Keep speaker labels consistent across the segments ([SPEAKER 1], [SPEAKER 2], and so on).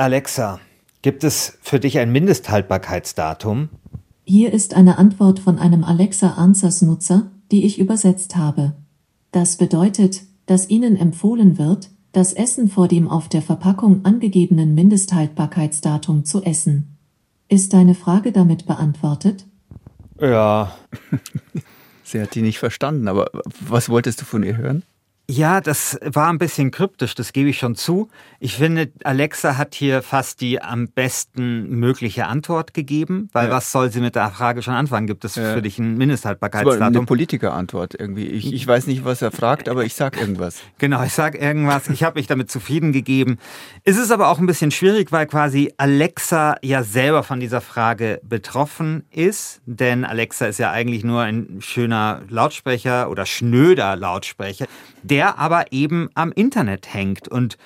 [SPEAKER 1] Alexa, gibt es für dich ein Mindesthaltbarkeitsdatum?
[SPEAKER 2] Hier ist eine Antwort von einem Alexa Answers Nutzer, die ich übersetzt habe. Das bedeutet, dass Ihnen empfohlen wird, das Essen vor dem auf der Verpackung angegebenen Mindesthaltbarkeitsdatum zu essen. Ist deine Frage damit beantwortet?
[SPEAKER 1] Ja.
[SPEAKER 3] Sie hat die nicht verstanden, aber was wolltest du von ihr hören?
[SPEAKER 1] Ja, das war ein bisschen kryptisch, das gebe ich schon zu. Ich finde, Alexa hat hier fast die am besten mögliche Antwort gegeben, weil ja. was soll sie mit der Frage schon anfangen? Gibt es ja. für dich ein Mindesthaltbarkeitsdatum?
[SPEAKER 3] Eine Politikerantwort irgendwie. Ich, ich weiß nicht, was er fragt, aber ich sag irgendwas.
[SPEAKER 1] Genau, ich sag irgendwas. Ich habe mich damit zufrieden gegeben. Es ist aber auch ein bisschen schwierig, weil quasi Alexa ja selber von dieser Frage betroffen ist, denn Alexa ist ja eigentlich nur ein schöner Lautsprecher oder schnöder Lautsprecher, der aber eben am Internet hängt. Und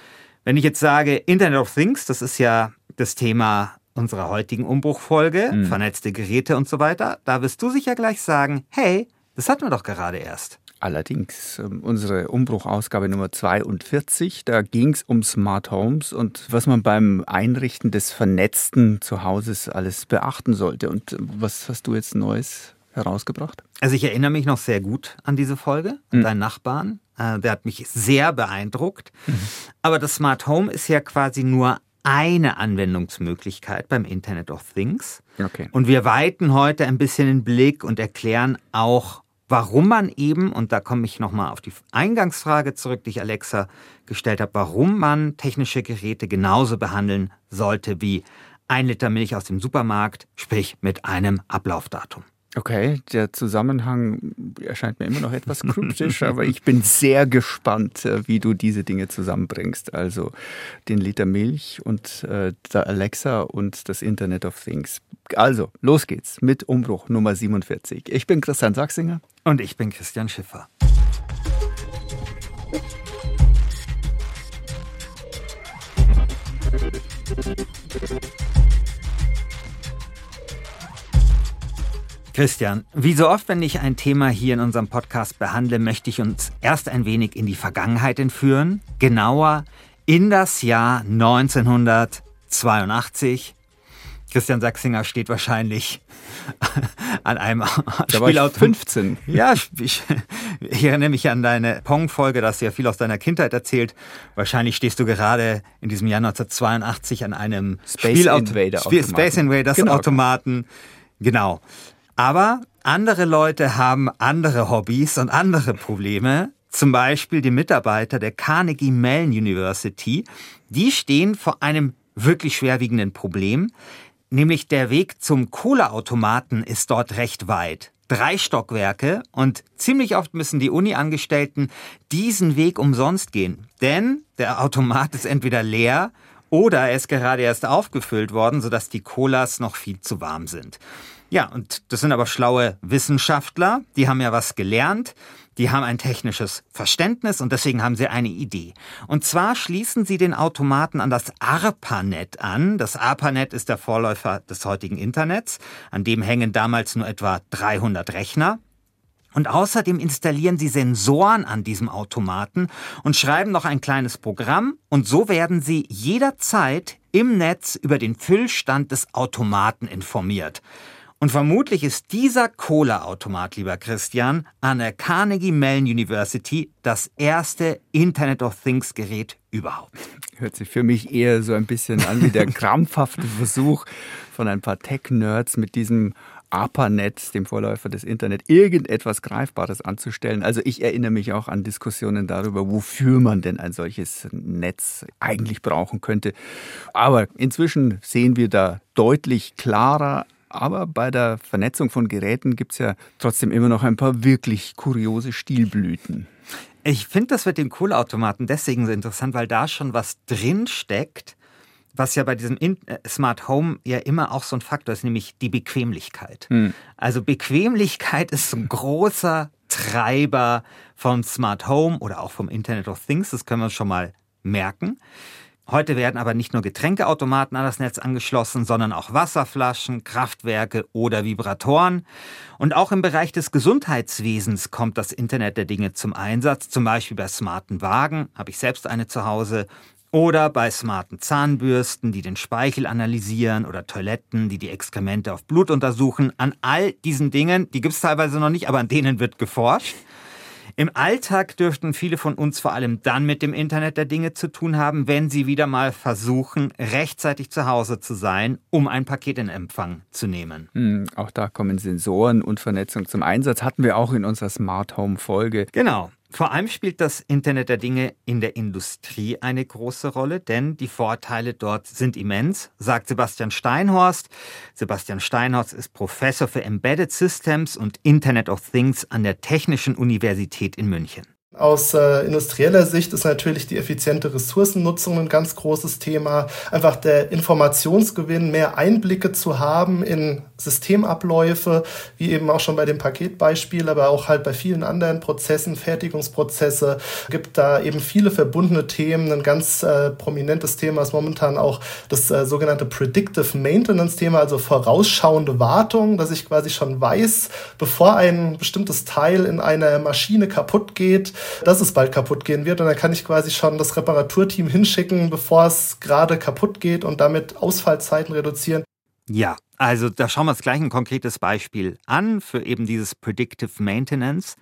[SPEAKER 1] wenn ich jetzt sage Internet of Things, das ist ja das Thema unserer heutigen Umbruchfolge, mhm. vernetzte Geräte und so weiter, da wirst du sicher gleich sagen, hey, das hatten wir doch gerade erst.
[SPEAKER 3] Allerdings, ähm, unsere Umbruchausgabe Nummer 42, da ging es um Smart Homes und was man beim Einrichten des vernetzten Zuhauses alles beachten sollte. Und äh, was hast du jetzt Neues herausgebracht?
[SPEAKER 1] Also ich erinnere mich noch sehr gut an diese Folge und mhm. deinen Nachbarn. Äh, der hat mich sehr beeindruckt. Mhm. Aber das Smart Home ist ja quasi nur eine Anwendungsmöglichkeit beim Internet of Things. Okay. Und wir weiten heute ein bisschen den Blick und erklären auch, warum man eben, und da komme ich nochmal auf die Eingangsfrage zurück, die ich Alexa gestellt habe, warum man technische Geräte genauso behandeln sollte wie ein Liter Milch aus dem Supermarkt, sprich mit einem Ablaufdatum.
[SPEAKER 3] Okay, der Zusammenhang erscheint mir immer noch etwas kryptisch, aber ich bin sehr gespannt, äh, wie du diese Dinge zusammenbringst. Also den Liter Milch und äh, der Alexa und das Internet of Things. Also, los geht's mit Umbruch Nummer 47. Ich bin Christian Sachsinger.
[SPEAKER 1] Und ich bin Christian Schiffer. Christian, wie so oft, wenn ich ein Thema hier in unserem Podcast behandle, möchte ich uns erst ein wenig in die Vergangenheit entführen, genauer in das Jahr 1982. Christian Sachsinger steht wahrscheinlich an einem
[SPEAKER 3] Spielauto. 15.
[SPEAKER 1] Ja, ich, ich, erinnere mich an deine Pong-Folge, da hast du ja viel aus deiner Kindheit erzählt. Wahrscheinlich stehst du gerade in diesem Jahr 1982 an einem
[SPEAKER 3] Space Spielauto Invader
[SPEAKER 1] Space Invaders genau. Automaten. Genau. Aber andere Leute haben andere Hobbys und andere Probleme. Zum Beispiel die Mitarbeiter der Carnegie Mellon University. Die stehen vor einem wirklich schwerwiegenden Problem. Nämlich der Weg zum Kohleautomaten ist dort recht weit. Drei Stockwerke und ziemlich oft müssen die Uni-Angestellten diesen Weg umsonst gehen. Denn der Automat ist entweder leer oder er ist gerade erst aufgefüllt worden, sodass die Colas noch viel zu warm sind. Ja, und das sind aber schlaue Wissenschaftler, die haben ja was gelernt, die haben ein technisches Verständnis und deswegen haben sie eine Idee. Und zwar schließen sie den Automaten an das ARPANET an. Das ARPANET ist der Vorläufer des heutigen Internets. An dem hängen damals nur etwa 300 Rechner. Und außerdem installieren sie Sensoren an diesem Automaten und schreiben noch ein kleines Programm und so werden sie jederzeit im Netz über den Füllstand des Automaten informiert. Und vermutlich ist dieser Cola-Automat, lieber Christian, an der Carnegie Mellon University das erste Internet of Things Gerät überhaupt.
[SPEAKER 3] Hört sich für mich eher so ein bisschen an wie der krampfhafte Versuch von ein paar Tech-Nerds mit diesem ARPANET, dem Vorläufer des Internet, irgendetwas Greifbares anzustellen. Also ich erinnere mich auch an Diskussionen darüber, wofür man denn ein solches Netz eigentlich brauchen könnte. Aber inzwischen sehen wir da deutlich klarer aber bei der Vernetzung von Geräten gibt es ja trotzdem immer noch ein paar wirklich kuriose Stilblüten.
[SPEAKER 1] Ich finde das mit dem Kohleautomaten deswegen so interessant, weil da schon was drin steckt, was ja bei diesem äh, Smart Home ja immer auch so ein Faktor ist, nämlich die Bequemlichkeit. Hm. Also Bequemlichkeit ist ein großer Treiber vom Smart Home oder auch vom Internet of Things, das können wir schon mal merken. Heute werden aber nicht nur Getränkeautomaten an das Netz angeschlossen, sondern auch Wasserflaschen, Kraftwerke oder Vibratoren. Und auch im Bereich des Gesundheitswesens kommt das Internet der Dinge zum Einsatz, zum Beispiel bei smarten Wagen, habe ich selbst eine zu Hause, Oder bei smarten Zahnbürsten, die den Speichel analysieren oder Toiletten, die die Exkremente auf Blut untersuchen. An all diesen Dingen, die gibt es teilweise noch nicht, aber an denen wird geforscht. Im Alltag dürften viele von uns vor allem dann mit dem Internet der Dinge zu tun haben, wenn sie wieder mal versuchen, rechtzeitig zu Hause zu sein, um ein Paket in Empfang zu nehmen.
[SPEAKER 3] Hm, auch da kommen Sensoren und Vernetzung zum Einsatz. Hatten wir auch in unserer Smart Home Folge.
[SPEAKER 1] Genau. Vor allem spielt das Internet der Dinge in der Industrie eine große Rolle, denn die Vorteile dort sind immens, sagt Sebastian Steinhorst. Sebastian Steinhorst ist Professor für Embedded Systems und Internet of Things an der Technischen Universität in München.
[SPEAKER 4] Aus äh, industrieller Sicht ist natürlich die effiziente Ressourcennutzung ein ganz großes Thema. Einfach der Informationsgewinn, mehr Einblicke zu haben in Systemabläufe, wie eben auch schon bei dem Paketbeispiel, aber auch halt bei vielen anderen Prozessen, Fertigungsprozesse, gibt da eben viele verbundene Themen. Ein ganz äh, prominentes Thema ist momentan auch das äh, sogenannte Predictive Maintenance Thema, also vorausschauende Wartung, dass ich quasi schon weiß, bevor ein bestimmtes Teil in einer Maschine kaputt geht, dass es bald kaputt gehen wird. Und dann kann ich quasi schon das Reparaturteam hinschicken, bevor es gerade kaputt geht und damit Ausfallzeiten reduzieren.
[SPEAKER 1] Ja, also da schauen wir uns gleich ein konkretes Beispiel an für eben dieses Predictive Maintenance.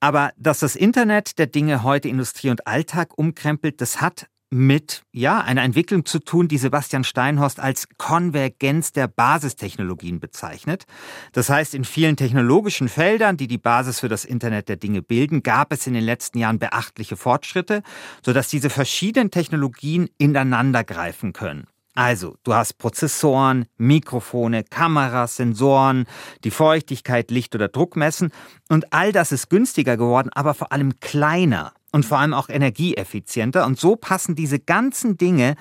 [SPEAKER 1] Aber dass das Internet der Dinge heute Industrie und Alltag umkrempelt, das hat mit ja, einer Entwicklung zu tun, die Sebastian Steinhorst als Konvergenz der Basistechnologien bezeichnet. Das heißt, in vielen technologischen Feldern, die die Basis für das Internet der Dinge bilden, gab es in den letzten Jahren beachtliche Fortschritte, sodass diese verschiedenen Technologien ineinander greifen können. Also, du hast Prozessoren, Mikrofone, Kameras, Sensoren, die Feuchtigkeit, Licht oder Druck messen und all das ist günstiger geworden, aber vor allem kleiner und vor allem auch energieeffizienter und so passen diese ganzen Dinge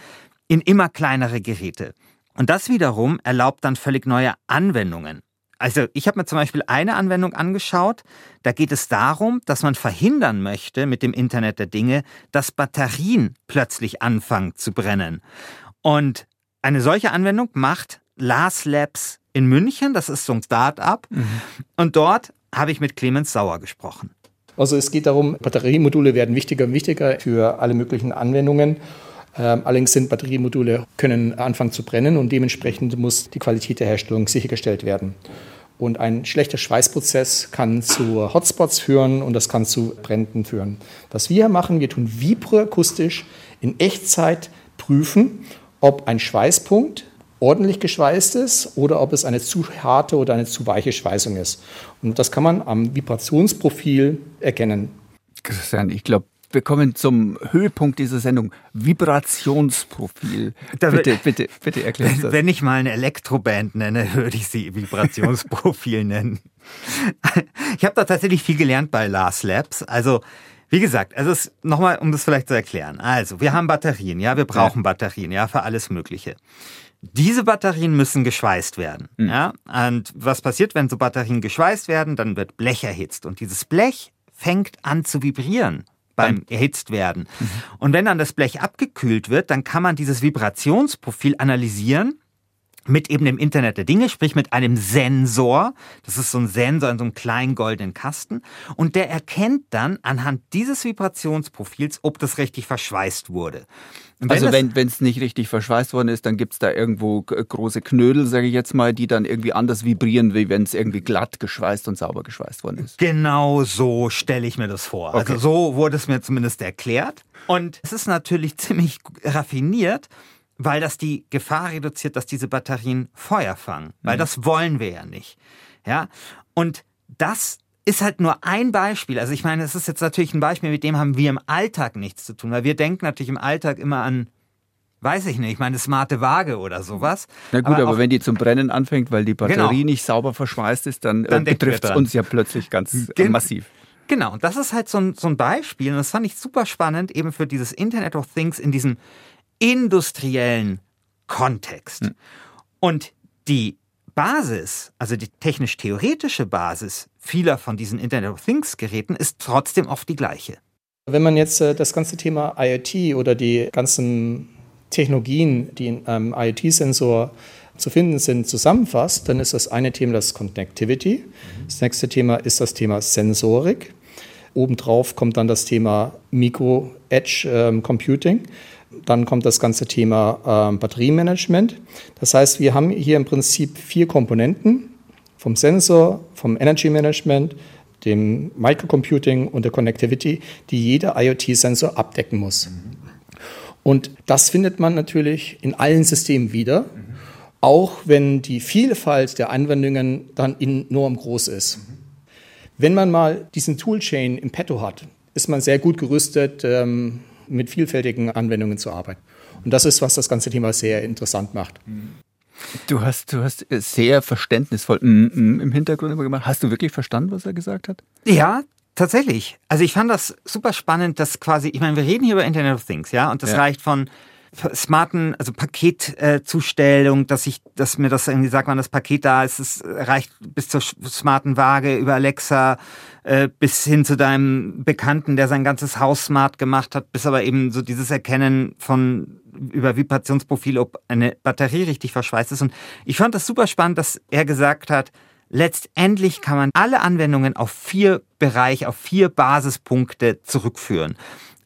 [SPEAKER 1] in immer kleinere Geräte. Und das wiederum erlaubt dann völlig neue Anwendungen. Also ich habe mir zum Beispiel eine Anwendung angeschaut, da geht es darum, dass man verhindern möchte mit dem Internet der Dinge, dass Batterien plötzlich anfangen zu brennen. Und eine solche Anwendung macht Lars Labs in München, das ist so ein Start-up. Mhm. Und dort habe ich mit Clemens Sauer gesprochen.
[SPEAKER 5] Also es geht darum, Batteriemodule werden wichtiger und wichtiger für alle möglichen Anwendungen. Ähm, allerdings sind Batteriemodule können anfangen zu brennen und dementsprechend muss die Qualität der Herstellung sichergestellt werden. Und ein schlechter Schweißprozess kann zu Hotspots führen und das kann zu Bränden führen. Was wir machen, wir tun vibroakustisch in Echtzeit prüfen ob ein Schweißpunkt ordentlich geschweißt ist oder ob es eine zu harte oder eine zu weiche Schweißung ist. Und das kann man am Vibrationsprofil erkennen.
[SPEAKER 3] Christian, ich glaube, wir kommen zum Höhepunkt dieser Sendung. Vibrationsprofil. bitte, bitte, bitte erklären
[SPEAKER 1] Sie das. Wenn ich mal eine Elektroband nenne, würde ich sie Vibrationsprofil nennen. Ich habe da tatsächlich viel gelernt bei Lars Labs. Also wie gesagt, also nochmal, um das vielleicht zu erklären. Also, wir haben Batterien, ja, wir brauchen ja. Batterien, ja, für alles Mögliche. Diese Batterien müssen geschweißt werden. Mhm. Ja? Und was passiert, wenn so Batterien geschweißt werden? Dann wird Blech erhitzt. Und dieses Blech fängt an zu vibrieren beim erhitzt werden. Mhm. Und wenn dann das Blech abgekühlt wird, dann kann man dieses Vibrationsprofil analysieren mit eben dem Internet der Dinge, sprich mit einem Sensor. Das ist so ein Sensor in so einem kleinen goldenen Kasten. Und der erkennt dann anhand dieses Vibrationsprofils, ob das richtig verschweißt wurde.
[SPEAKER 3] Wenn also wenn es nicht richtig verschweißt worden ist, dann gibt es da irgendwo große Knödel, sage ich jetzt mal, die dann irgendwie anders vibrieren, wie wenn es irgendwie glatt geschweißt und sauber geschweißt worden ist.
[SPEAKER 1] Genau so stelle ich mir das vor. Also okay. Also so wurde es mir zumindest erklärt. Und es ist natürlich ziemlich raffiniert, weil das die Gefahr reduziert, dass diese Batterien Feuer fangen. Weil mhm. das wollen wir ja nicht. Ja. Und das ist halt nur ein Beispiel. Also ich meine, es ist jetzt natürlich ein Beispiel, mit dem haben wir im Alltag nichts zu tun, weil wir denken natürlich im Alltag immer an Weiß ich nicht, ich meine, eine smarte Waage oder sowas.
[SPEAKER 3] Na gut, aber, aber wenn die zum Brennen anfängt, weil die Batterie genau. nicht sauber verschweißt ist, dann, dann äh, betrifft es uns ja plötzlich ganz Gen massiv.
[SPEAKER 1] Genau, und das ist halt so ein, so ein Beispiel, und das fand ich super spannend, eben für dieses Internet of Things in diesem industriellen Kontext. Hm. Und die Basis, also die technisch-theoretische Basis vieler von diesen Internet of Things Geräten ist trotzdem oft die gleiche.
[SPEAKER 5] Wenn man jetzt äh, das ganze Thema IoT oder die ganzen Technologien, die in einem IoT-Sensor zu finden sind, zusammenfasst, dann ist das eine Thema das Connectivity. Das nächste Thema ist das Thema Sensorik. Obendrauf kommt dann das Thema Micro-Edge ähm, Computing. Dann kommt das ganze Thema äh, Batteriemanagement. Das heißt, wir haben hier im Prinzip vier Komponenten vom Sensor, vom Energy Management, dem Microcomputing und der Connectivity, die jeder IoT-Sensor abdecken muss. Und das findet man natürlich in allen Systemen wieder, auch wenn die Vielfalt der Anwendungen dann enorm groß ist. Wenn man mal diesen Toolchain im Petto hat, ist man sehr gut gerüstet, ähm, mit vielfältigen Anwendungen zu arbeiten. Und das ist, was das ganze Thema sehr interessant macht.
[SPEAKER 3] Du hast, du hast sehr verständnisvoll im Hintergrund immer gemacht. Hast du wirklich verstanden, was er gesagt hat?
[SPEAKER 1] Ja, tatsächlich. Also ich fand das super spannend, dass quasi, ich meine, wir reden hier über Internet of Things, ja, und das ja. reicht von smarten, also Paketzustellung, äh, dass ich, dass mir das irgendwie sagt, wann das Paket da ist, es reicht bis zur smarten Waage über Alexa, äh, bis hin zu deinem Bekannten, der sein ganzes Haus smart gemacht hat, bis aber eben so dieses Erkennen von über Vibrationsprofil, ob eine Batterie richtig verschweißt ist. Und ich fand das super spannend, dass er gesagt hat, letztendlich kann man alle Anwendungen auf vier Bereiche, auf vier Basispunkte zurückführen.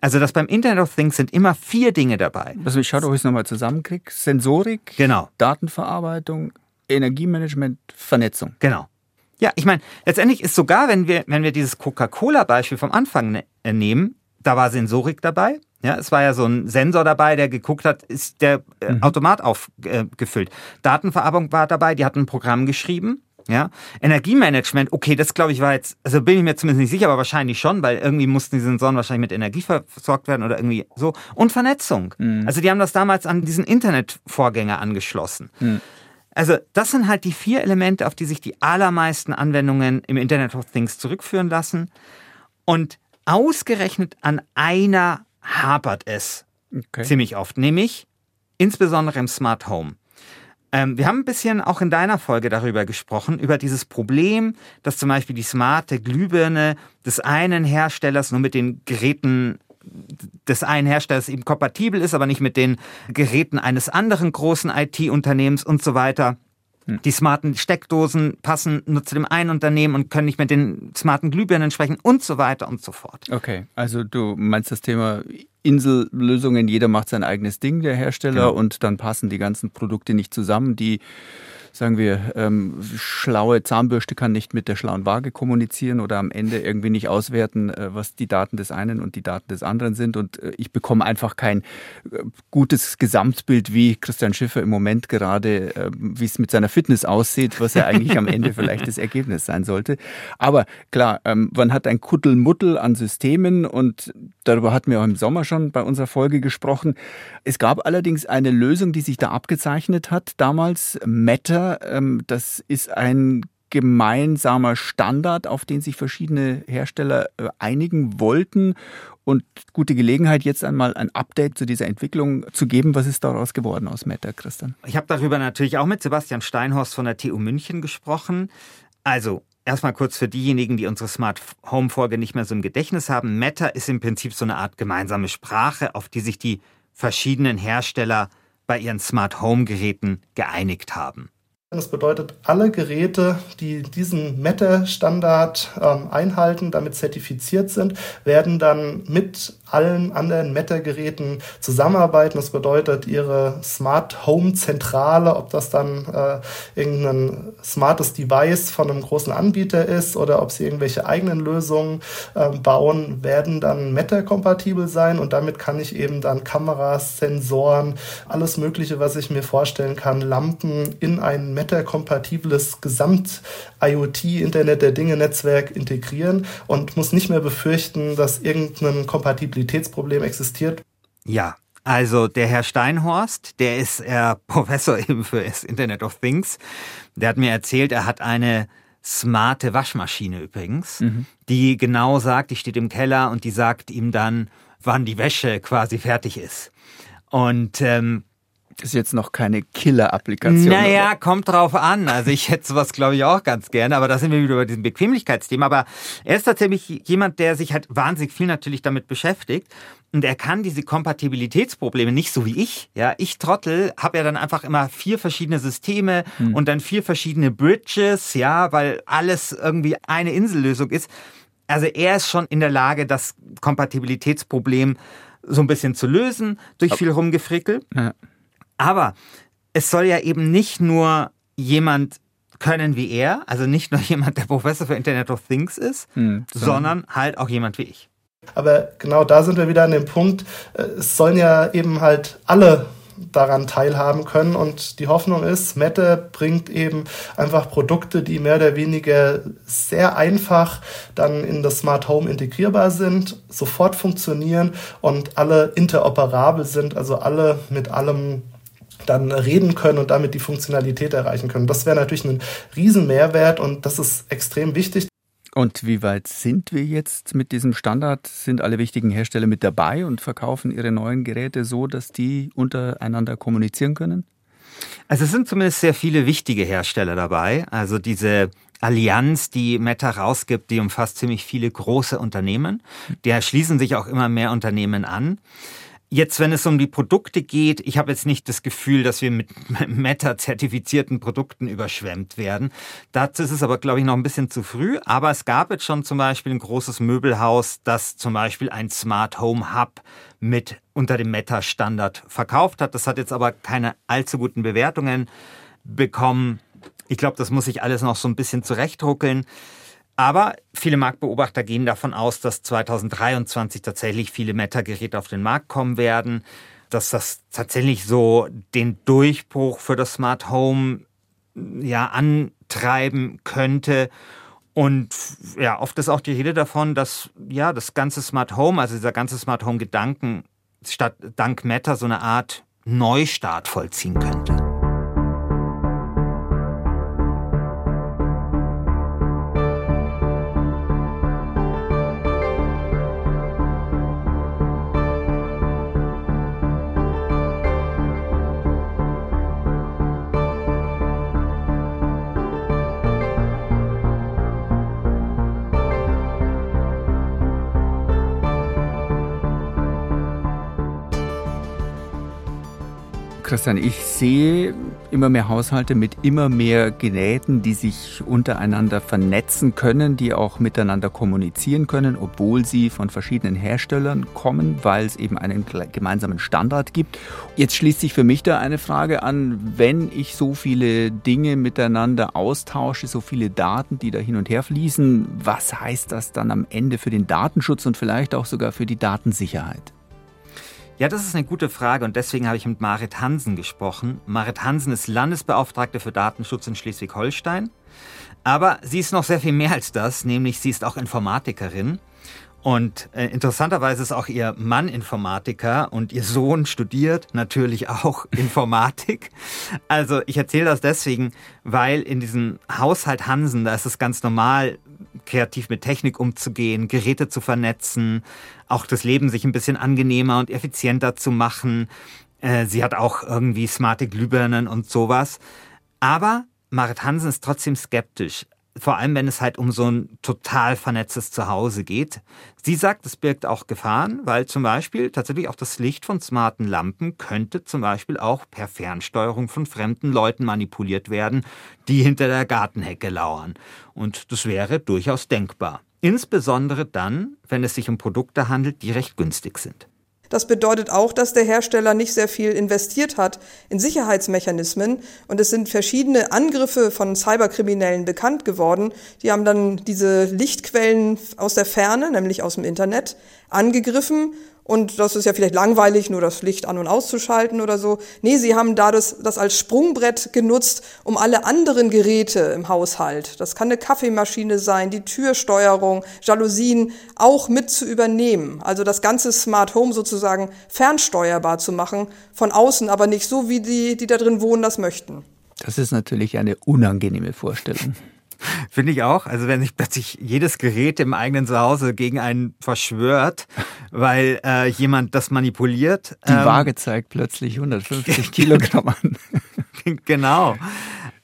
[SPEAKER 1] Also das beim Internet of Things sind immer vier Dinge dabei.
[SPEAKER 3] Also ich schaue, ob ich es nochmal zusammenkriege. Sensorik,
[SPEAKER 1] genau.
[SPEAKER 3] Datenverarbeitung, Energiemanagement, Vernetzung.
[SPEAKER 1] Genau. Ja, ich meine, letztendlich ist sogar, wenn wir, wenn wir dieses Coca-Cola-Beispiel vom Anfang ne, äh, nehmen, da war Sensorik dabei. Ja, es war ja so ein Sensor dabei, der geguckt hat, ist der äh, mhm. Automat aufgefüllt. Äh, Datenverarbeitung war dabei, die hatten ein Programm geschrieben. Ja, Energiemanagement, okay, das glaube ich war jetzt, also bin ich mir zumindest nicht sicher, aber wahrscheinlich schon, weil irgendwie mussten die Sensoren wahrscheinlich mit Energie versorgt werden oder irgendwie so. Und Vernetzung. Mhm. Also die haben das damals an diesen Internetvorgänger angeschlossen. Mhm. Also das sind halt die vier Elemente, auf die sich die allermeisten Anwendungen im Internet of Things zurückführen lassen. Und ausgerechnet an einer hapert es okay. ziemlich oft, nämlich insbesondere im Smart Home. Ähm, wir haben ein bisschen auch in deiner Folge darüber gesprochen, über dieses Problem, dass zum Beispiel die smarte Glühbirne des einen Herstellers nur mit den Geräten des einen Herstellers eben kompatibel ist, aber nicht mit den Geräten eines anderen großen IT-Unternehmens und so weiter. Hm. Die smarten Steckdosen passen nur zu dem einen Unternehmen und können nicht mit den smarten Glühbirnen sprechen und so weiter und so fort.
[SPEAKER 3] Okay, also du meinst das Thema Insellösungen, jeder macht sein eigenes Ding, der Hersteller, genau. und dann passen die ganzen Produkte nicht zusammen, die sagen wir, ähm, schlaue Zahnbürste kann nicht mit der schlauen Waage kommunizieren oder am Ende irgendwie nicht auswerten, äh, was die Daten des einen und die Daten des anderen sind. Und äh, ich bekomme einfach kein äh, gutes Gesamtbild, wie Christian Schiffer im Moment gerade, äh, wie es mit seiner Fitness aussieht, was ja eigentlich am Ende vielleicht das Ergebnis sein sollte. Aber klar, ähm, man hat ein Kuddelmuddel an Systemen und darüber hatten wir auch im Sommer schon bei unserer Folge gesprochen. Es gab allerdings eine Lösung, die sich da abgezeichnet hat, damals Meta. Ähm, das ist ein gemeinsamer Standard, auf den sich verschiedene Hersteller äh, einigen wollten. Und gute Gelegenheit, jetzt einmal ein Update zu dieser Entwicklung zu geben. Was ist daraus geworden aus Meta, Christian?
[SPEAKER 1] Ich habe darüber natürlich auch mit Sebastian Steinhorst von der TU München gesprochen. Also Erstmal kurz für diejenigen, die unsere Smart Home Folge nicht mehr so im Gedächtnis haben. Meta ist im Prinzip so eine Art gemeinsame Sprache, auf die sich die verschiedenen Hersteller bei ihren Smart Home Geräten geeinigt haben.
[SPEAKER 4] Das bedeutet, alle Geräte, die diesen Meta-Standard ähm, einhalten, damit zertifiziert sind, werden dann mit allen anderen Meta-Geräten zusammenarbeiten. Das bedeutet, ihre Smart Home Zentrale, ob das dann äh, irgendein smartes Device von einem großen Anbieter ist oder ob sie irgendwelche eigenen Lösungen äh, bauen, werden dann Meta-kompatibel sein und damit kann ich eben dann Kameras, Sensoren, alles Mögliche, was ich mir vorstellen kann, Lampen in ein Meta-kompatibles Gesamt-IoT, Internet der Dinge-Netzwerk integrieren und muss nicht mehr befürchten, dass irgendein Kompatibilitätsproblem existiert.
[SPEAKER 1] Ja, also der Herr Steinhorst, der ist äh, Professor eben für das Internet of Things. Der hat mir erzählt, er hat eine smarte Waschmaschine übrigens, mhm. die genau sagt, die steht im Keller und die sagt ihm dann, wann die Wäsche quasi fertig ist. Und ähm,
[SPEAKER 3] das ist jetzt noch keine Killer-Applikation.
[SPEAKER 1] Naja, oder? kommt drauf an. Also ich hätte sowas, glaube ich, auch ganz gerne. Aber da sind wir wieder bei diesem Bequemlichkeitsthema. Aber er ist tatsächlich jemand, der sich halt wahnsinnig viel natürlich damit beschäftigt. Und er kann diese Kompatibilitätsprobleme nicht so wie ich. Ja, ich Trottel habe ja dann einfach immer vier verschiedene Systeme hm. und dann vier verschiedene Bridges, ja, weil alles irgendwie eine Insellösung ist. Also er ist schon in der Lage, das Kompatibilitätsproblem so ein bisschen zu lösen durch viel Rumgefrickel. Ja. Aber es soll ja eben nicht nur jemand können wie er, also nicht nur jemand, der Professor für Internet of Things ist, hm, sondern halt auch jemand wie ich.
[SPEAKER 4] Aber genau da sind wir wieder an dem Punkt, äh, es sollen ja eben halt alle daran teilhaben können. Und die Hoffnung ist, Mette bringt eben einfach Produkte, die mehr oder weniger sehr einfach dann in das Smart Home integrierbar sind, sofort funktionieren und alle interoperabel sind, also alle mit allem dann reden können und damit die Funktionalität erreichen können. Das wäre natürlich ein Riesenmehrwert und das ist extrem wichtig.
[SPEAKER 3] Und wie weit sind wir jetzt mit diesem Standard? Sind alle wichtigen Hersteller mit dabei und verkaufen ihre neuen Geräte so, dass die untereinander kommunizieren können?
[SPEAKER 1] Also es sind zumindest sehr viele wichtige Hersteller dabei. Also diese Allianz, die Meta rausgibt, die umfasst ziemlich viele große Unternehmen. Der schließen sich auch immer mehr Unternehmen an. Jetzt, wenn es um die Produkte geht, ich habe jetzt nicht das Gefühl, dass wir mit Meta-zertifizierten Produkten überschwemmt werden. Dazu ist es aber, glaube ich, noch ein bisschen zu früh. Aber es gab jetzt schon zum Beispiel ein großes Möbelhaus, das zum Beispiel ein Smart Home Hub mit unter dem Meta-Standard verkauft hat. Das hat jetzt aber keine allzu guten Bewertungen bekommen. Ich glaube, das muss sich alles noch so ein bisschen zurechtruckeln. Aber viele Marktbeobachter gehen davon aus, dass 2023 tatsächlich viele Meta-Geräte auf den Markt kommen werden, dass das tatsächlich so den Durchbruch für das Smart Home ja antreiben könnte. Und ja, oft ist auch die Rede davon, dass ja das ganze Smart Home, also dieser ganze Smart Home Gedanken statt dank Meta so eine Art Neustart vollziehen könnte.
[SPEAKER 3] Christian, ich sehe immer mehr Haushalte mit immer mehr Geräten, die sich untereinander vernetzen können, die auch miteinander kommunizieren können, obwohl sie von verschiedenen Herstellern kommen, weil es eben einen gemeinsamen Standard gibt. Jetzt schließt sich für mich da eine Frage an, wenn ich so viele Dinge miteinander austausche, so viele Daten, die da hin und her fließen, was heißt das dann am Ende für den Datenschutz und vielleicht auch sogar für die Datensicherheit?
[SPEAKER 1] Ja, das ist eine gute Frage und deswegen habe ich mit Marit Hansen gesprochen. Marit Hansen ist Landesbeauftragte für Datenschutz in Schleswig-Holstein. Aber sie ist noch sehr viel mehr als das, nämlich sie ist auch Informatikerin. Und äh, interessanterweise ist auch ihr Mann Informatiker und ihr Sohn studiert natürlich auch Informatik. Also ich erzähle das deswegen, weil in diesem Haushalt Hansen, da ist es ganz normal, kreativ mit Technik umzugehen, Geräte zu vernetzen, auch das Leben sich ein bisschen angenehmer und effizienter zu machen. Äh, sie hat auch irgendwie smarte Glühbirnen und sowas. Aber Marit Hansen ist trotzdem skeptisch vor allem wenn es halt um so ein total vernetztes Zuhause geht. Sie sagt, es birgt auch Gefahren, weil zum Beispiel tatsächlich auch das Licht von smarten Lampen könnte zum Beispiel auch per Fernsteuerung von fremden Leuten manipuliert werden, die hinter der Gartenhecke lauern. Und das wäre durchaus denkbar. Insbesondere dann, wenn es sich um Produkte handelt, die recht günstig sind.
[SPEAKER 6] Das bedeutet auch, dass der Hersteller nicht sehr viel investiert hat in Sicherheitsmechanismen und es sind verschiedene Angriffe von Cyberkriminellen bekannt geworden. Die haben dann diese Lichtquellen aus der Ferne, nämlich aus dem Internet, angegriffen und das ist ja vielleicht langweilig, nur das Licht an- und auszuschalten oder so. Nee, sie haben da das, das als Sprungbrett genutzt, um alle anderen Geräte im Haushalt, das kann eine Kaffeemaschine sein, die Türsteuerung, Jalousien, auch mit zu übernehmen. Also das ganze Smart Home sozusagen fernsteuerbar zu machen, von außen, aber nicht so, wie die, die da drin wohnen, das möchten.
[SPEAKER 3] Das ist natürlich eine unangenehme Vorstellung.
[SPEAKER 1] Finde ich auch. Also wenn sich plötzlich jedes Gerät im eigenen Zuhause gegen einen verschwört, weil äh, jemand das manipuliert.
[SPEAKER 3] Die ähm, Waage zeigt plötzlich 150 Kilogramm an.
[SPEAKER 1] genau.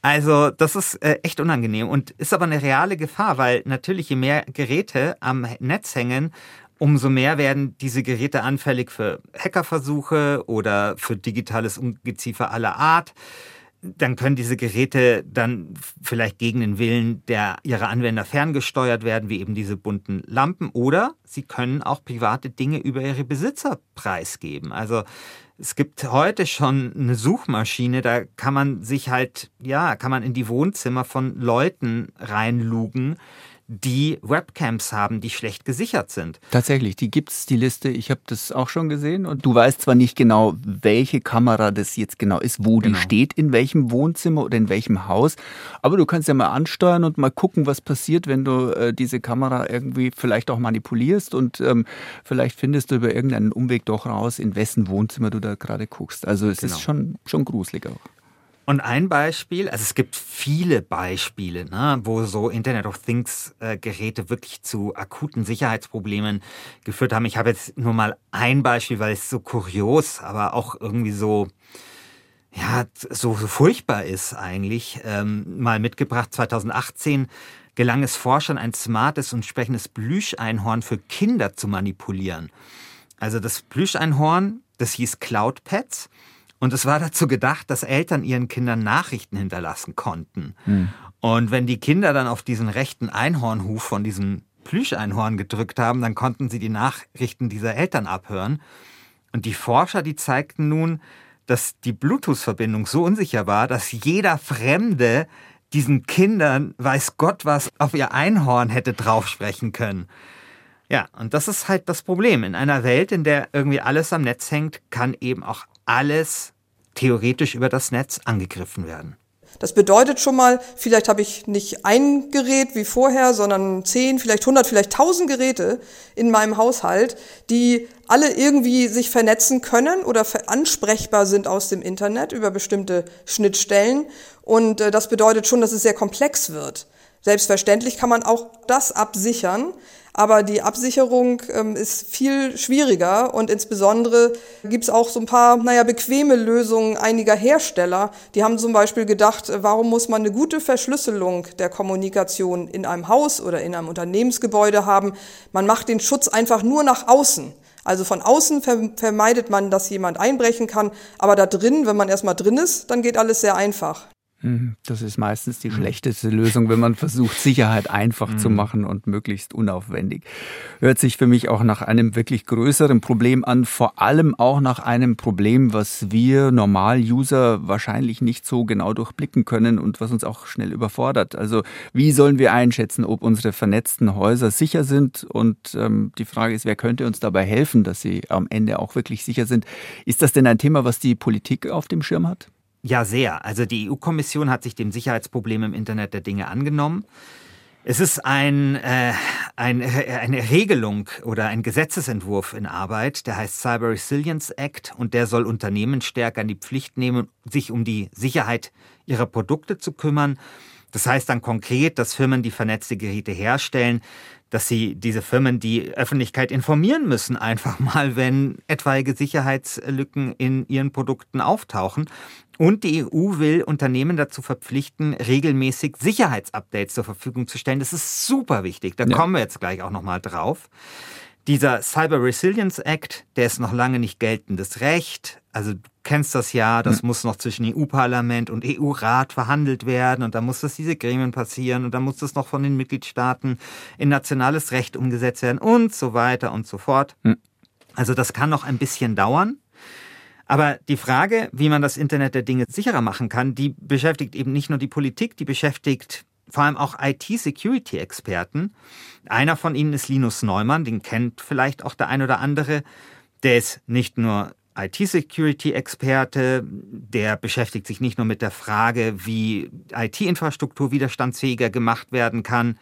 [SPEAKER 1] Also das ist äh, echt unangenehm und ist aber eine reale Gefahr, weil natürlich je mehr Geräte am Netz hängen, umso mehr werden diese Geräte anfällig für Hackerversuche oder für digitales Ungeziefer aller Art. Dann können diese Geräte dann vielleicht gegen den Willen der ihrer Anwender ferngesteuert werden, wie eben diese bunten Lampen, oder sie können auch private Dinge über ihre Besitzer preisgeben. Also es gibt heute schon eine Suchmaschine, da kann man sich halt, ja, kann man in die Wohnzimmer von Leuten reinlugen, die Webcams haben, die schlecht gesichert sind.
[SPEAKER 3] Tatsächlich, die gibt es, die Liste. Ich habe das auch schon gesehen und du weißt zwar nicht genau, welche Kamera das jetzt genau ist, wo genau. die steht, in welchem Wohnzimmer oder in welchem Haus, aber du kannst ja mal ansteuern und mal gucken, was passiert, wenn du äh, diese Kamera irgendwie vielleicht auch manipulierst und ähm, vielleicht findest du über irgendeinen Umweg doch raus, in wessen Wohnzimmer du da gerade guckst. Also es genau. ist schon, schon gruselig auch.
[SPEAKER 1] Und ein Beispiel, also es gibt viele Beispiele, ne, wo so Internet of Things äh, Geräte wirklich zu akuten Sicherheitsproblemen geführt haben. Ich habe jetzt nur mal ein Beispiel, weil es so kurios, aber auch irgendwie so, ja, so, so furchtbar ist eigentlich, ähm, mal mitgebracht. 2018 gelang es Forschern, ein smartes und sprechendes Plüscheinhorn für Kinder zu manipulieren. Also das Plüscheinhorn, das hieß CloudPets und es war dazu gedacht, dass Eltern ihren Kindern Nachrichten hinterlassen konnten. Hm. Und wenn die Kinder dann auf diesen rechten Einhornhuf von diesem Plüscheinhorn gedrückt haben, dann konnten sie die Nachrichten dieser Eltern abhören. Und die Forscher, die zeigten nun, dass die Bluetooth-Verbindung so unsicher war, dass jeder Fremde diesen Kindern, weiß Gott was, auf ihr Einhorn hätte draufsprechen können. Ja, und das ist halt das Problem. In einer Welt, in der irgendwie alles am Netz hängt, kann eben auch alles theoretisch über das Netz angegriffen werden.
[SPEAKER 6] Das bedeutet schon mal, vielleicht habe ich nicht ein Gerät wie vorher, sondern zehn, vielleicht hundert, vielleicht tausend Geräte in meinem Haushalt, die alle irgendwie sich vernetzen können oder ansprechbar sind aus dem Internet über bestimmte Schnittstellen. Und äh, das bedeutet schon, dass es sehr komplex wird. Selbstverständlich kann man auch das absichern, aber die Absicherung ähm, ist viel schwieriger und insbesondere gibt es auch so ein paar, naja, bequeme Lösungen einiger Hersteller. Die haben zum Beispiel gedacht, äh, warum muss man eine gute Verschlüsselung der Kommunikation in einem Haus oder in einem Unternehmensgebäude haben? Man macht den Schutz einfach nur nach außen. Also von außen vermeidet man, dass jemand einbrechen kann, aber da drin, wenn man erstmal drin ist, dann geht alles sehr einfach.
[SPEAKER 3] Mhm. Das ist meistens die mhm. schlechteste Lösung, wenn man versucht, Sicherheit einfach mhm. zu machen und möglichst unaufwendig. Hört sich für mich auch nach einem wirklich größeren Problem an, vor allem auch nach einem Problem, was wir Normal-User wahrscheinlich nicht so genau durchblicken können und was uns auch schnell überfordert. Also wie sollen wir einschätzen, ob unsere vernetzten Häuser sicher sind? Und ähm, die Frage ist, wer könnte uns dabei helfen, dass sie am Ende auch wirklich sicher sind? Ist das denn ein Thema, was die Politik auf dem Schirm hat?
[SPEAKER 1] Ja, sehr. Also die EU-Kommission hat sich dem Sicherheitsproblem im Internet der Dinge angenommen. Es ist ein, äh, ein, äh, eine Regelung oder ein Gesetzesentwurf in Arbeit, der heißt Cyber Resilience Act und der soll Unternehmen stärker in die Pflicht nehmen, sich um die Sicherheit ihrer Produkte zu kümmern. Das heißt dann konkret, dass Firmen, die vernetzte Geräte herstellen, dass sie diese Firmen die Öffentlichkeit informieren müssen, einfach mal, wenn etwaige Sicherheitslücken in ihren Produkten auftauchen. Und die EU will Unternehmen dazu verpflichten, regelmäßig Sicherheitsupdates zur Verfügung zu stellen. Das ist super wichtig. Da ja. kommen wir jetzt gleich auch nochmal drauf. Dieser Cyber Resilience Act, der ist noch lange nicht geltendes Recht. Also kennst das ja, das mhm. muss noch zwischen EU-Parlament und EU-Rat verhandelt werden und da muss das diese Gremien passieren und dann muss das noch von den Mitgliedstaaten in nationales Recht umgesetzt werden und so weiter und so fort. Mhm. Also das kann noch ein bisschen dauern. Aber die Frage, wie man das Internet der Dinge sicherer machen kann, die beschäftigt eben nicht nur die Politik, die beschäftigt vor allem auch IT-Security-Experten. Einer von ihnen ist Linus Neumann, den kennt vielleicht auch der ein oder andere. Der ist nicht nur IT-Security-Experte, der beschäftigt sich nicht nur mit der Frage, wie IT-Infrastruktur widerstandsfähiger gemacht werden kann,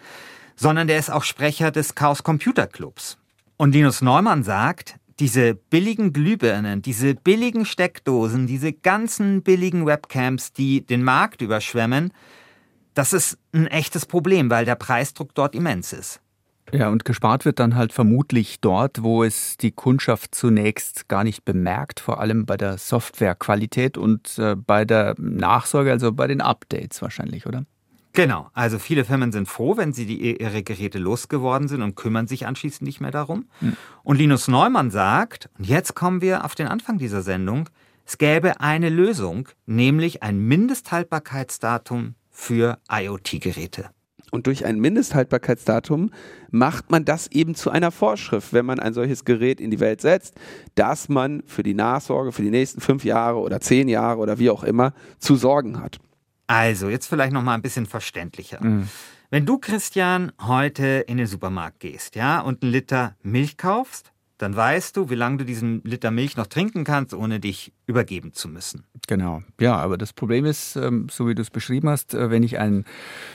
[SPEAKER 1] sondern der ist auch Sprecher des Chaos Computer Clubs. Und Linus Neumann sagt, diese billigen Glühbirnen, diese billigen Steckdosen, diese ganzen billigen Webcams, die den Markt überschwemmen, das ist ein echtes Problem, weil der Preisdruck dort immens ist.
[SPEAKER 3] Ja, und gespart wird dann halt vermutlich dort, wo es die Kundschaft zunächst gar nicht bemerkt, vor allem bei der Softwarequalität und äh, bei der Nachsorge, also bei den Updates wahrscheinlich, oder?
[SPEAKER 1] Genau, also viele Firmen sind froh, wenn sie die, ihre Geräte losgeworden sind und kümmern sich anschließend nicht mehr darum. Mhm. Und Linus Neumann sagt, und jetzt kommen wir auf den Anfang dieser Sendung, es gäbe eine Lösung, nämlich ein Mindesthaltbarkeitsdatum für IoT-Geräte.
[SPEAKER 7] Und durch ein Mindesthaltbarkeitsdatum macht man das eben zu einer Vorschrift, wenn man ein solches Gerät in die Welt setzt, dass man für die Nachsorge für die nächsten fünf Jahre oder zehn Jahre oder wie auch immer zu sorgen hat.
[SPEAKER 1] Also, jetzt vielleicht noch mal ein bisschen verständlicher. Mhm. Wenn du, Christian, heute in den Supermarkt gehst, ja, und einen Liter Milch kaufst, dann weißt du, wie lange du diesen Liter Milch noch trinken kannst, ohne dich übergeben zu müssen.
[SPEAKER 3] Genau. Ja, aber das Problem ist, ähm, so wie du es beschrieben hast, äh, wenn ich ein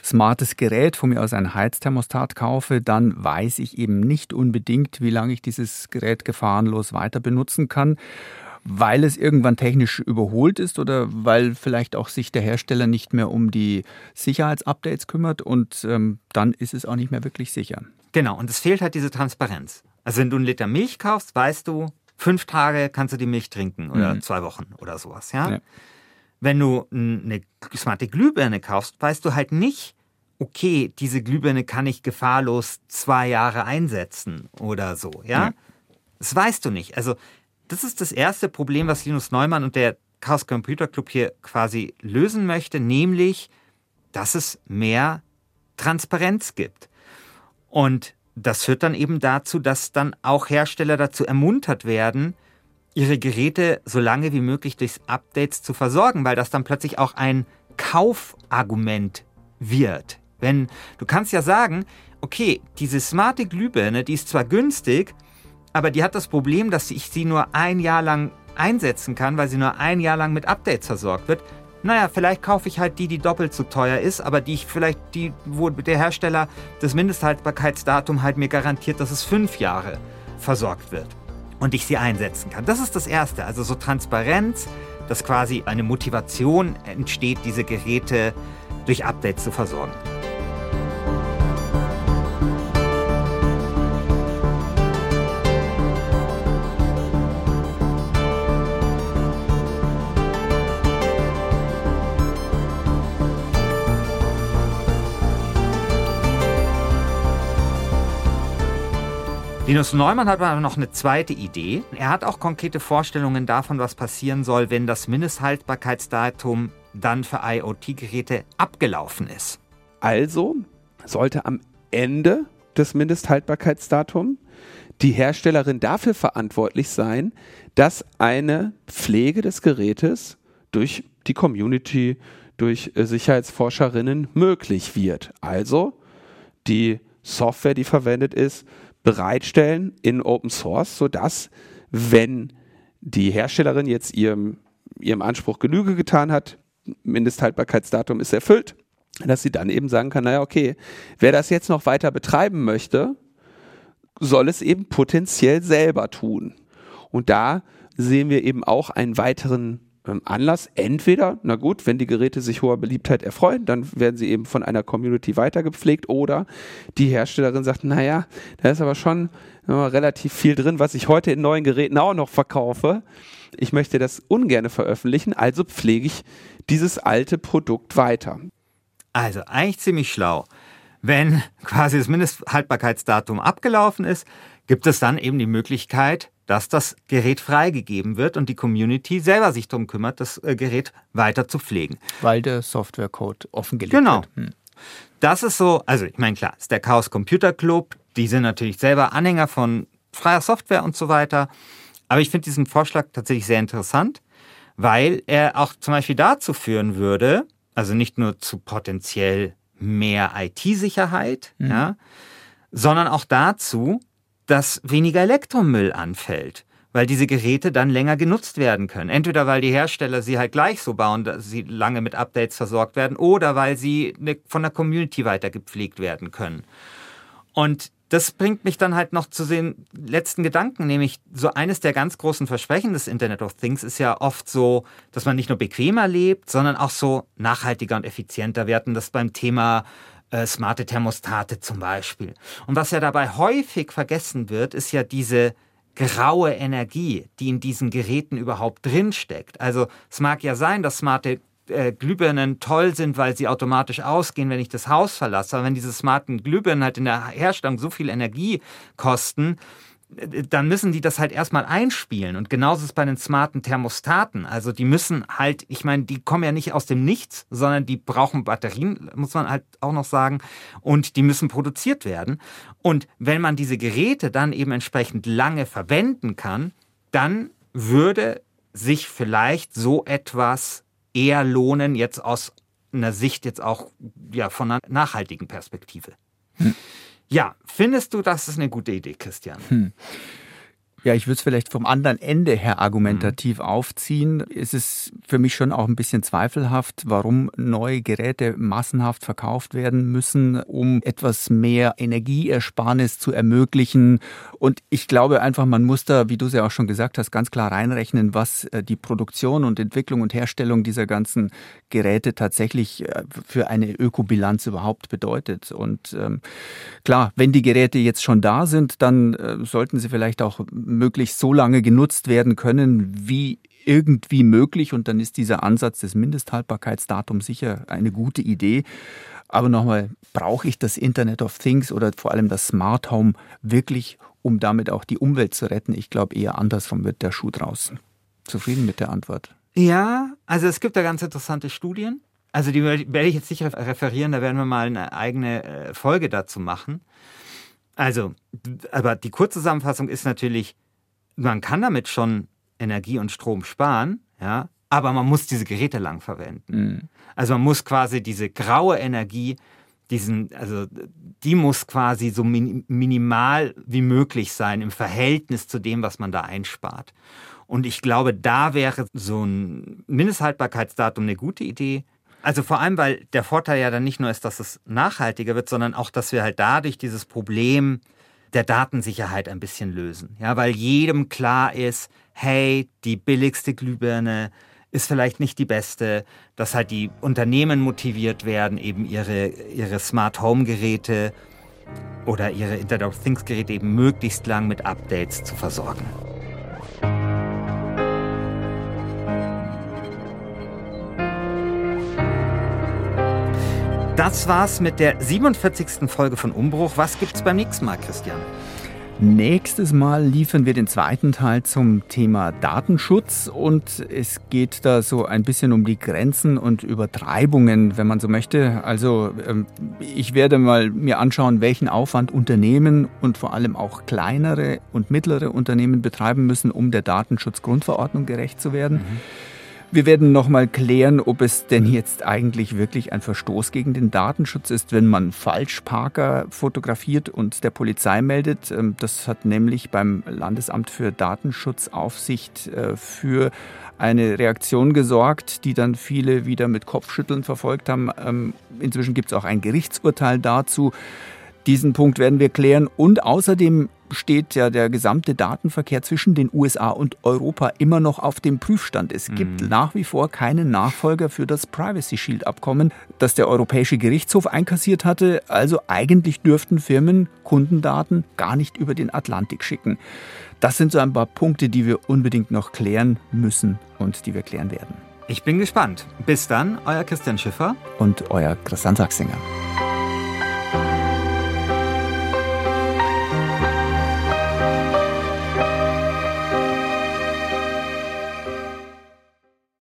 [SPEAKER 3] smartes Gerät, von mir aus ein Heizthermostat kaufe, dann weiß ich eben nicht unbedingt, wie lange ich dieses Gerät gefahrenlos weiter benutzen kann weil es irgendwann technisch überholt ist oder weil vielleicht auch sich der Hersteller nicht mehr um die Sicherheitsupdates kümmert und ähm, dann ist es auch nicht mehr wirklich sicher.
[SPEAKER 1] Genau, und es fehlt halt diese Transparenz. Also wenn du einen Liter Milch kaufst, weißt du, fünf Tage kannst du die Milch trinken oder mhm. zwei Wochen oder sowas, ja? ja. Wenn du eine smarte Glühbirne kaufst, weißt du halt nicht, okay, diese Glühbirne kann ich gefahrlos zwei Jahre einsetzen oder so, ja? ja. Das weißt du nicht. Also das ist das erste Problem, was Linus Neumann und der Chaos Computer Club hier quasi lösen möchte, nämlich, dass es mehr Transparenz gibt. Und das führt dann eben dazu, dass dann auch Hersteller dazu ermuntert werden, ihre Geräte so lange wie möglich durch Updates zu versorgen, weil das dann plötzlich auch ein Kaufargument wird. Wenn du kannst ja sagen, okay, diese smarte Glühbirne, die ist zwar günstig, aber die hat das Problem, dass ich sie nur ein Jahr lang einsetzen kann, weil sie nur ein Jahr lang mit Updates versorgt wird naja, vielleicht kaufe ich halt die, die doppelt so teuer ist, aber die ich vielleicht, die, wo der Hersteller das Mindesthaltbarkeitsdatum halt mir garantiert, dass es fünf Jahre versorgt wird und ich sie einsetzen kann. Das ist das Erste. Also so Transparenz, dass quasi eine Motivation entsteht, diese Geräte durch Updates zu versorgen. Linus Neumann hat aber noch eine zweite Idee. Er hat auch konkrete Vorstellungen davon, was passieren soll, wenn das Mindesthaltbarkeitsdatum dann für IoT-Geräte abgelaufen ist.
[SPEAKER 7] Also sollte am Ende des Mindesthaltbarkeitsdatums die Herstellerin dafür verantwortlich sein, dass eine Pflege des Gerätes durch die Community, durch äh, Sicherheitsforscherinnen möglich wird. Also die Software, die verwendet ist, bereitstellen in Open Source, sodass, wenn die Herstellerin jetzt ihrem, ihrem Anspruch Genüge getan hat, Mindesthaltbarkeitsdatum ist erfüllt, dass sie dann eben sagen kann, naja, okay, wer das jetzt noch weiter betreiben möchte, soll es eben potenziell selber tun. Und da sehen wir eben auch einen weiteren Anlass. Entweder, na gut, wenn die Geräte sich hoher Beliebtheit erfreuen, dann werden sie eben von einer Community weitergepflegt oder die Herstellerin sagt, naja, da ist aber schon relativ viel drin, was ich heute in neuen Geräten auch noch verkaufe. Ich möchte das ungern veröffentlichen, also pflege ich dieses alte Produkt weiter.
[SPEAKER 1] Also eigentlich ziemlich schlau. Wenn quasi das Mindesthaltbarkeitsdatum abgelaufen ist, gibt es dann eben die Möglichkeit, dass das Gerät freigegeben wird und die Community selber sich darum kümmert, das äh, Gerät weiter zu pflegen.
[SPEAKER 3] Weil der Softwarecode offengelegt
[SPEAKER 1] genau.
[SPEAKER 3] wird. Genau.
[SPEAKER 1] Das ist so, also ich meine, klar, ist der Chaos Computer Club, die sind natürlich selber Anhänger von freier Software und so weiter. Aber ich finde diesen Vorschlag tatsächlich sehr interessant, weil er auch zum Beispiel dazu führen würde, also nicht nur zu potenziell mehr IT-Sicherheit, mhm. ja, sondern auch dazu, dass weniger Elektromüll anfällt, weil diese Geräte dann länger genutzt werden können. Entweder weil die Hersteller sie halt gleich so bauen, dass sie lange mit Updates versorgt werden, oder weil sie ne, von der Community weiter gepflegt werden können. Und das bringt mich dann halt noch zu den letzten Gedanken, nämlich so eines der ganz großen Versprechen des Internet of Things ist ja oft so, dass man nicht nur bequemer lebt, sondern auch so nachhaltiger und effizienter. Wir hatten das beim Thema äh, smarte Thermostate zum Beispiel. Und was ja dabei häufig vergessen wird, ist ja diese graue Energie, die in diesen Geräten überhaupt drinsteckt. Also es mag ja sein, dass smarte äh, Glühbirnen toll sind, weil sie automatisch ausgehen, wenn ich das Haus verlasse. Aber wenn diese smarten Glühbirnen halt in der Herstellung so viel Energie kosten, dann müssen die das halt erstmal einspielen. Und genauso ist es bei den smarten Thermostaten. Also die müssen halt, ich meine, die kommen ja nicht aus dem Nichts, sondern die brauchen Batterien, muss man halt auch noch sagen. Und die müssen produziert werden. Und wenn man diese Geräte dann eben entsprechend lange verwenden kann, dann würde sich vielleicht so etwas eher lohnen, jetzt aus einer Sicht jetzt auch ja, von einer nachhaltigen Perspektive. Hm. Ja, findest du, das ist eine gute Idee, Christian? Hm.
[SPEAKER 3] Ja, ich würde es vielleicht vom anderen Ende her argumentativ mhm. aufziehen. Es ist für mich schon auch ein bisschen zweifelhaft, warum neue Geräte massenhaft verkauft werden müssen, um etwas mehr Energieersparnis zu ermöglichen. Und ich glaube einfach, man muss da, wie du es ja auch schon gesagt hast, ganz klar reinrechnen, was äh, die Produktion und Entwicklung und Herstellung dieser ganzen Geräte tatsächlich äh, für eine Ökobilanz überhaupt bedeutet. Und ähm, klar, wenn die Geräte jetzt schon da sind, dann äh, sollten sie vielleicht auch möglichst so lange genutzt werden können, wie irgendwie möglich. Und dann ist dieser Ansatz des Mindesthaltbarkeitsdatums sicher eine gute Idee. Aber nochmal, brauche ich das Internet of Things oder vor allem das Smart Home wirklich, um damit auch die Umwelt zu retten? Ich glaube eher andersrum wird der Schuh draußen. Zufrieden mit der Antwort?
[SPEAKER 1] Ja, also es gibt da ganz interessante Studien. Also die werde ich jetzt nicht referieren, da werden wir mal eine eigene äh, Folge dazu machen. Also, aber die Kurzzusammenfassung ist natürlich, man kann damit schon Energie und Strom sparen, ja, aber man muss diese Geräte lang verwenden. Mhm. Also man muss quasi diese graue Energie, diesen, also die muss quasi so minimal wie möglich sein im Verhältnis zu dem, was man da einspart. Und ich glaube, da wäre so ein Mindesthaltbarkeitsdatum eine gute Idee. Also vor allem, weil der Vorteil ja dann nicht nur ist, dass es nachhaltiger wird, sondern auch, dass wir halt dadurch dieses Problem der Datensicherheit ein bisschen lösen. Ja, weil jedem klar ist, hey, die billigste Glühbirne ist vielleicht nicht die beste, dass halt die Unternehmen motiviert werden, eben ihre, ihre Smart Home Geräte oder ihre Internet of Things Geräte eben möglichst lang mit Updates zu versorgen. Das war's mit der 47. Folge von Umbruch. Was gibt's beim nächsten Mal, Christian?
[SPEAKER 3] Nächstes Mal liefern wir den zweiten Teil zum Thema Datenschutz und es geht da so ein bisschen um die Grenzen und Übertreibungen, wenn man so möchte. Also ähm, ich werde mal mir anschauen, welchen Aufwand Unternehmen und vor allem auch kleinere und mittlere Unternehmen betreiben müssen, um der Datenschutzgrundverordnung gerecht zu werden. Mhm. Wir werden nochmal klären, ob es denn jetzt eigentlich wirklich ein Verstoß gegen den Datenschutz ist, wenn man Falschparker fotografiert und der Polizei meldet. Ähm, das hat nämlich beim Landesamt für Datenschutzaufsicht äh, für eine Reaktion gesorgt, die dann viele wieder mit Kopfschütteln verfolgt haben. Ähm, inzwischen gibt es auch ein Gerichtsurteil dazu. Diesen Punkt werden wir klären. Und außerdem steht ja der gesamte Datenverkehr zwischen den USA und Europa immer noch auf dem Prüfstand. Es gibt mhm. nach wie vor keinen Nachfolger für das Privacy Shield Abkommen, das der Europäische Gerichtshof einkassiert hatte. Also eigentlich dürften Firmen Kundendaten gar nicht über den Atlantik schicken. Das sind so ein paar Punkte, die wir unbedingt noch klären müssen und die wir klären werden.
[SPEAKER 1] Ich bin gespannt. Bis dann, euer Christian Schiffer
[SPEAKER 3] und euer Christian Sachsinger.